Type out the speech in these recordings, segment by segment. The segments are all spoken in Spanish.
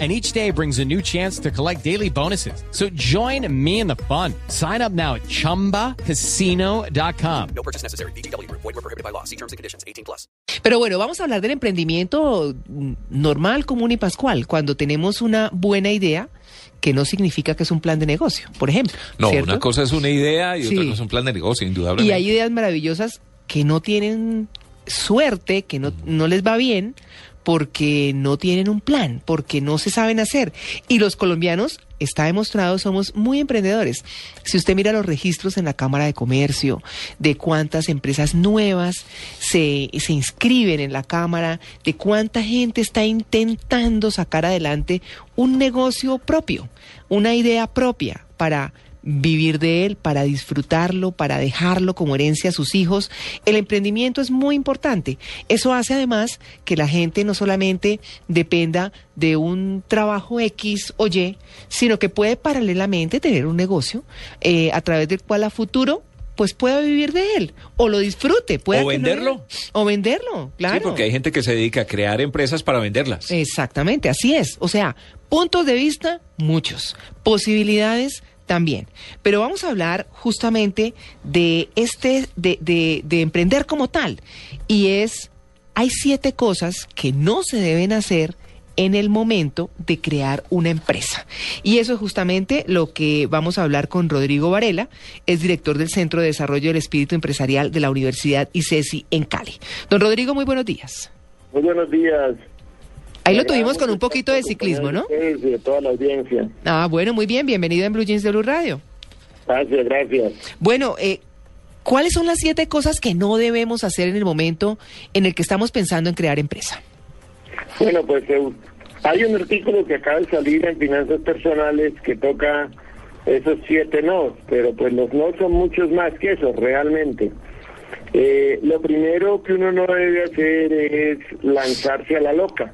and each day brings a new chance to collect daily bonuses. So join me in the fun. Sign up now at ChumbaCasino.com. No purchase necessary. BGW. Void were prohibited by law. See terms and conditions. 18 plus. Pero bueno, vamos a hablar del emprendimiento normal, común y pascual. Cuando tenemos una buena idea, que no significa que es un plan de negocio, por ejemplo. No, ¿cierto? una cosa es una idea y Sí. otra cosa es un plan de negocio, indudablemente. Y hay ideas maravillosas que no tienen suerte, que no, no les va bien, porque no tienen un plan, porque no se saben hacer. Y los colombianos, está demostrado, somos muy emprendedores. Si usted mira los registros en la Cámara de Comercio, de cuántas empresas nuevas se, se inscriben en la Cámara, de cuánta gente está intentando sacar adelante un negocio propio, una idea propia para vivir de él, para disfrutarlo, para dejarlo como herencia a sus hijos. El emprendimiento es muy importante. Eso hace además que la gente no solamente dependa de un trabajo X o Y, sino que puede paralelamente tener un negocio eh, a través del cual a futuro pues pueda vivir de él o lo disfrute. pueda O no- venderlo. o venderlo, claro. Sí, porque hay gente que se dedica a crear empresas para venderlas. Exactamente, así es. O sea, puntos de vista, muchos. Posibilidades, también. Pero vamos a hablar justamente de este, de, de, de emprender como tal. Y es, hay siete cosas que no se deben hacer en el momento de crear una empresa. Y eso es justamente lo que vamos a hablar con Rodrigo Varela, es director del Centro de Desarrollo del Espíritu Empresarial de la Universidad ICESI en Cali. Don Rodrigo, muy buenos días. Muy buenos días. Ahí lo tuvimos con un poquito de ciclismo, ¿no? Sí, de toda la audiencia. Ah, bueno, muy bien, bienvenido en Blue Jeans de Blue Radio. Gracias, gracias. Bueno, eh, ¿cuáles son las siete cosas que no debemos hacer en el momento en el que estamos pensando en crear empresa? Bueno, pues eh, hay un artículo que acaba de salir en Finanzas Personales que toca esos siete no, pero pues los no son muchos más que eso, realmente. Eh, lo primero que uno no debe hacer es lanzarse a la loca.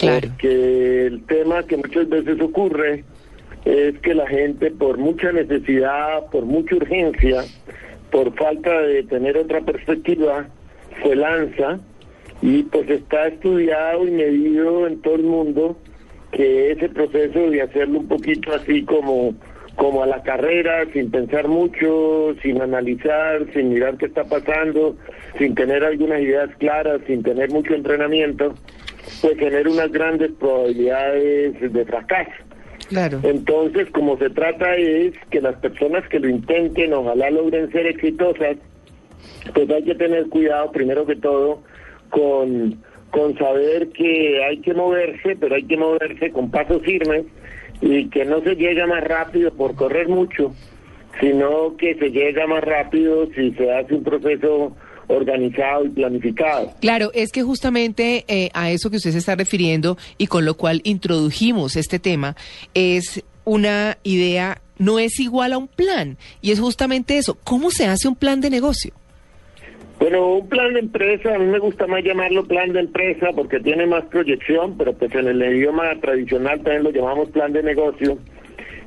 Porque el tema que muchas veces ocurre es que la gente por mucha necesidad, por mucha urgencia, por falta de tener otra perspectiva, se lanza y pues está estudiado y medido en todo el mundo que ese proceso de hacerlo un poquito así como como a la carrera, sin pensar mucho, sin analizar, sin mirar qué está pasando, sin tener algunas ideas claras, sin tener mucho entrenamiento, pues genera unas grandes probabilidades de fracaso. Claro. Entonces, como se trata es que las personas que lo intenten, ojalá logren ser exitosas, pues hay que tener cuidado, primero que todo, con, con saber que hay que moverse, pero hay que moverse con pasos firmes y que no se llega más rápido por correr mucho, sino que se llega más rápido si se hace un proceso organizado y planificado. Claro, es que justamente eh, a eso que usted se está refiriendo y con lo cual introdujimos este tema es una idea, no es igual a un plan. Y es justamente eso, ¿cómo se hace un plan de negocio? Bueno, un plan de empresa, a mí me gusta más llamarlo plan de empresa porque tiene más proyección, pero pues en el idioma tradicional también lo llamamos plan de negocio.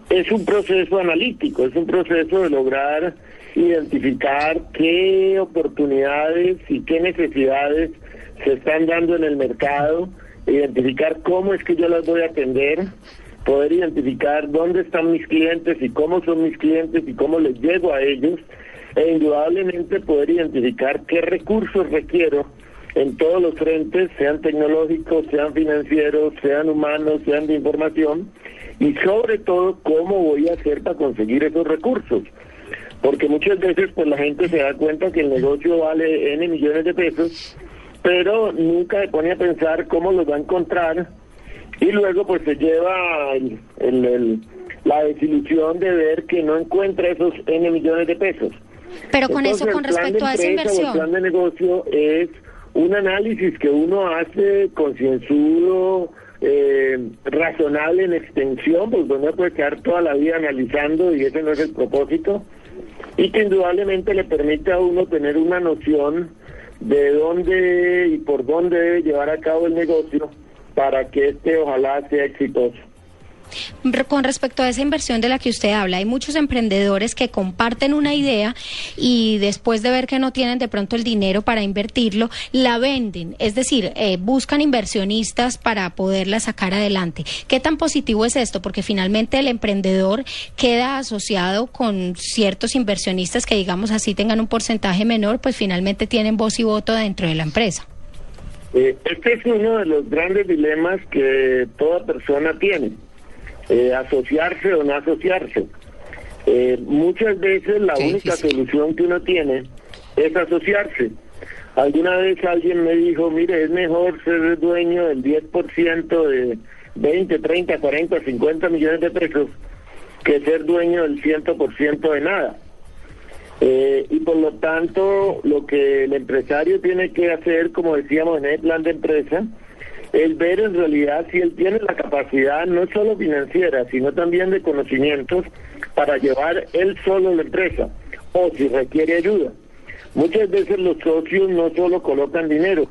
Es un proceso analítico, es un proceso de lograr identificar qué oportunidades y qué necesidades se están dando en el mercado, identificar cómo es que yo las voy a atender, poder identificar dónde están mis clientes y cómo son mis clientes y cómo les llego a ellos e indudablemente poder identificar qué recursos requiero en todos los frentes, sean tecnológicos, sean financieros, sean humanos, sean de información, y sobre todo cómo voy a hacer para conseguir esos recursos. Porque muchas veces pues la gente se da cuenta que el negocio vale N millones de pesos, pero nunca se pone a pensar cómo los va a encontrar y luego pues se lleva el- el- el- la desilusión de ver que no encuentra esos N millones de pesos. Pero con Entonces, eso, con respecto a esa o El inversión. plan de negocio es un análisis que uno hace concienzudo, eh, razonable en extensión, pues uno puede quedar toda la vida analizando y ese no es el propósito, y que indudablemente le permite a uno tener una noción de dónde y por dónde debe llevar a cabo el negocio para que este ojalá sea exitoso. Con respecto a esa inversión de la que usted habla, hay muchos emprendedores que comparten una idea y después de ver que no tienen de pronto el dinero para invertirlo, la venden. Es decir, eh, buscan inversionistas para poderla sacar adelante. ¿Qué tan positivo es esto? Porque finalmente el emprendedor queda asociado con ciertos inversionistas que, digamos así, tengan un porcentaje menor, pues finalmente tienen voz y voto dentro de la empresa. Eh, este es uno de los grandes dilemas que toda persona tiene, eh, asociarse o no asociarse. Eh, muchas veces la Qué única difícil. solución que uno tiene es asociarse. Alguna vez alguien me dijo, mire, es mejor ser dueño del 10% de 20, 30, 40, 50 millones de pesos que ser dueño del 100% de nada. Eh, y por lo tanto, lo que el empresario tiene que hacer, como decíamos en el plan de empresa, es ver en realidad si él tiene la capacidad, no solo financiera, sino también de conocimientos para llevar él solo la empresa, o si requiere ayuda. Muchas veces los socios no solo colocan dinero,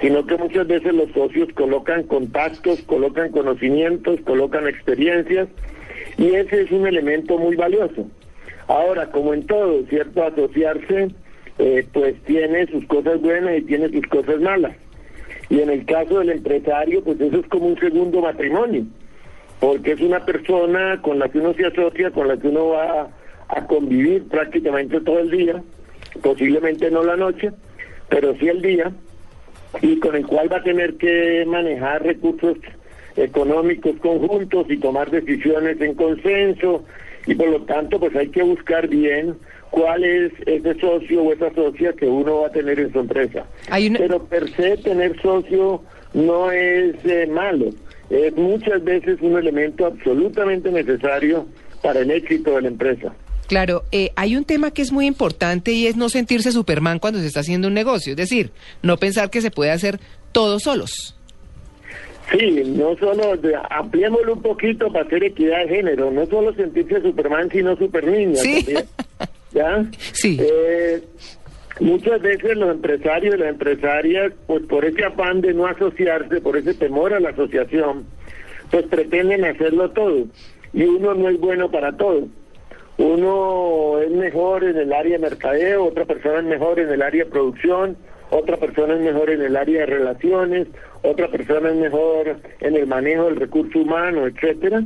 sino que muchas veces los socios colocan contactos, colocan conocimientos, colocan experiencias, y ese es un elemento muy valioso. Ahora, como en todo, ¿cierto? Asociarse, eh, pues tiene sus cosas buenas y tiene sus cosas malas. Y en el caso del empresario, pues eso es como un segundo matrimonio, porque es una persona con la que uno se asocia, con la que uno va a convivir prácticamente todo el día, posiblemente no la noche, pero sí el día, y con el cual va a tener que manejar recursos económicos conjuntos y tomar decisiones en consenso y por lo tanto pues hay que buscar bien cuál es ese socio o esa socia que uno va a tener en su empresa. Hay una- Pero per se tener socio no es eh, malo, es muchas veces un elemento absolutamente necesario para el éxito de la empresa. Claro, eh, hay un tema que es muy importante y es no sentirse Superman cuando se está haciendo un negocio, es decir, no pensar que se puede hacer todo solos. Sí, no solo, ampliémoslo un poquito para hacer equidad de género, no solo sentirse Superman, sino super niña Sí. ¿Ya? Sí. Eh, muchas veces los empresarios y las empresarias, pues por ese afán de no asociarse, por ese temor a la asociación, pues pretenden hacerlo todo. Y uno no es bueno para todo. Uno es mejor en el área de mercadeo, otra persona es mejor en el área de producción, otra persona es mejor en el área de relaciones, otra persona es mejor en el manejo del recurso humano, etcétera.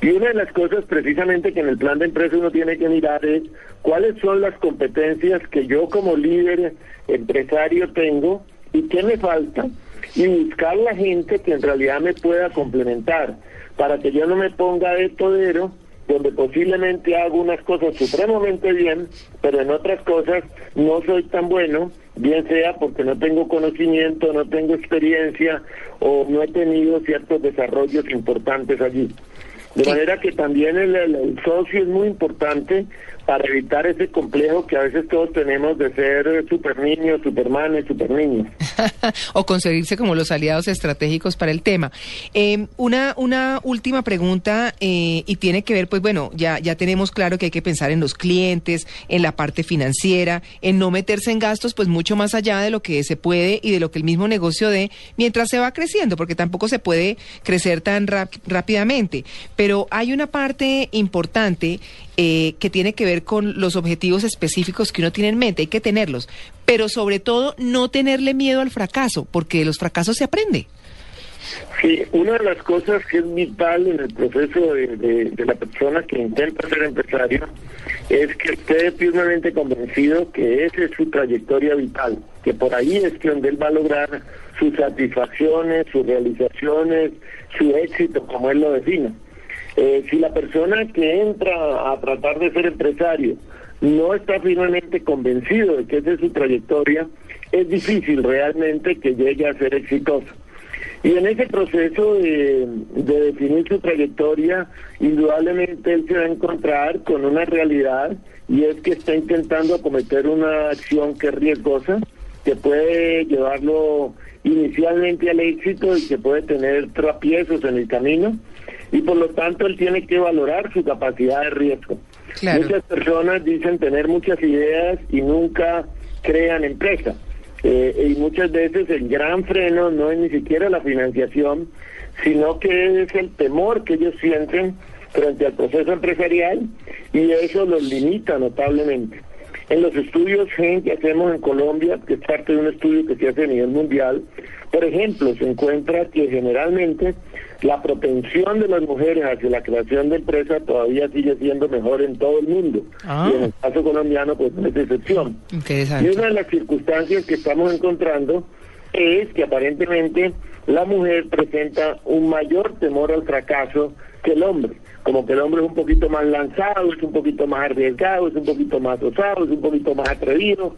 Y una de las cosas precisamente que en el plan de empresa uno tiene que mirar es cuáles son las competencias que yo como líder empresario tengo y qué me falta y buscar la gente que en realidad me pueda complementar para que yo no me ponga de todero donde posiblemente hago unas cosas supremamente bien, pero en otras cosas no soy tan bueno, bien sea porque no tengo conocimiento, no tengo experiencia o no he tenido ciertos desarrollos importantes allí. De manera que también el, el- el socio es muy importante para evitar ese complejo que a veces todos tenemos de ser super niños, supermanes, super niños. o conseguirse como los aliados estratégicos para el tema. Eh, una, una última pregunta eh, y tiene que ver, pues bueno, ya, ya tenemos claro que hay que pensar en los clientes, en la parte financiera, en no meterse en gastos, pues mucho más allá de lo que se puede y de lo que el mismo negocio dé mientras se va creciendo, porque tampoco se puede crecer tan rápidamente. Pero hay una parte importante eh, que tiene que ver con los objetivos específicos que uno tiene en mente, hay que tenerlos, pero sobre todo no tenerle miedo al fracaso, porque de los fracasos se aprende. Sí, una de las cosas que es vital en el proceso de, de- la persona que intenta ser empresario es que esté firmemente convencido que esa es su trayectoria vital, que por ahí es que donde él va a lograr sus satisfacciones, sus realizaciones, su éxito, como él lo define. Eh, si la persona que entra a tratar de ser empresario no está firmemente convencido de que esa es su trayectoria, es difícil realmente que llegue a ser exitoso. Y en ese proceso de, de definir su trayectoria, indudablemente él se va a encontrar con una realidad y es que está intentando acometer una acción que es riesgosa, que puede llevarlo inicialmente al éxito y que puede tener trapiezos en el camino y por lo tanto él tiene que valorar su capacidad de riesgo. Claro. Muchas personas dicen tener muchas ideas y nunca crean empresa. Eh, y muchas veces el gran freno no es ni siquiera la financiación, sino que es el temor que ellos sienten frente al proceso empresarial y eso los limita notablemente. En los estudios GEN que hacemos en Colombia, que es parte de un estudio que se hace a nivel mundial, por ejemplo, se encuentra que generalmente la propensión de las mujeres hacia la creación de empresas todavía sigue siendo mejor en todo el mundo. Ah. Y en el caso colombiano, pues no es excepción. Y una de las circunstancias que estamos encontrando es que aparentemente la mujer presenta un mayor temor al fracaso que el hombre. Como que el hombre es un poquito más lanzado, es un poquito más arriesgado, es un poquito más osado, es un poquito más atrevido.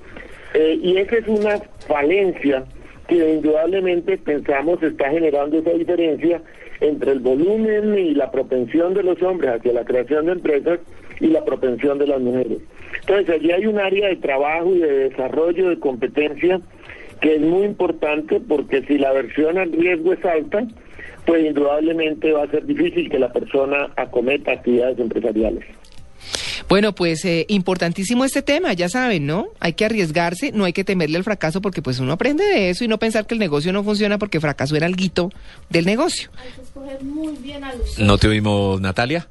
Eh, y esa es una falencia que indudablemente pensamos está generando esa diferencia entre el volumen y la propensión de los hombres hacia la creación de empresas y la propensión de las mujeres. Entonces, allí hay un área de trabajo y de desarrollo de competencia que es muy importante porque si la aversión al riesgo es alta, pues indudablemente va a ser difícil que la persona acometa actividades empresariales. Bueno, pues eh, importantísimo este tema, ya saben, ¿no? Hay que arriesgarse, no hay que temerle al fracaso porque pues uno aprende de eso y no pensar que el negocio no funciona porque fracaso era el guito del negocio. Hay que escoger muy bien a los ¿No te oímos, Natalia?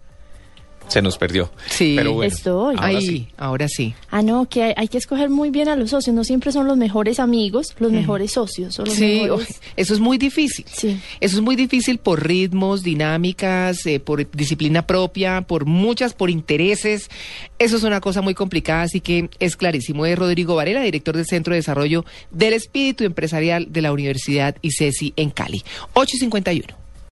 Se nos perdió. Sí. Pero bueno, Estoy. ahora Ahí, sí. ahora sí. Ah, no, que hay, hay que escoger muy bien a los socios. No siempre son los mejores amigos, los mejores socios. Son los Sí, mejores... eso es muy difícil. Sí. Eso es muy difícil por ritmos, dinámicas, eh, por disciplina propia, por muchas, por intereses. Eso es una cosa muy complicada, así que es clarísimo. Es Rodrigo Varela, director del Centro de Desarrollo del Espíritu Empresarial de la Universidad ICESI en Cali. 851.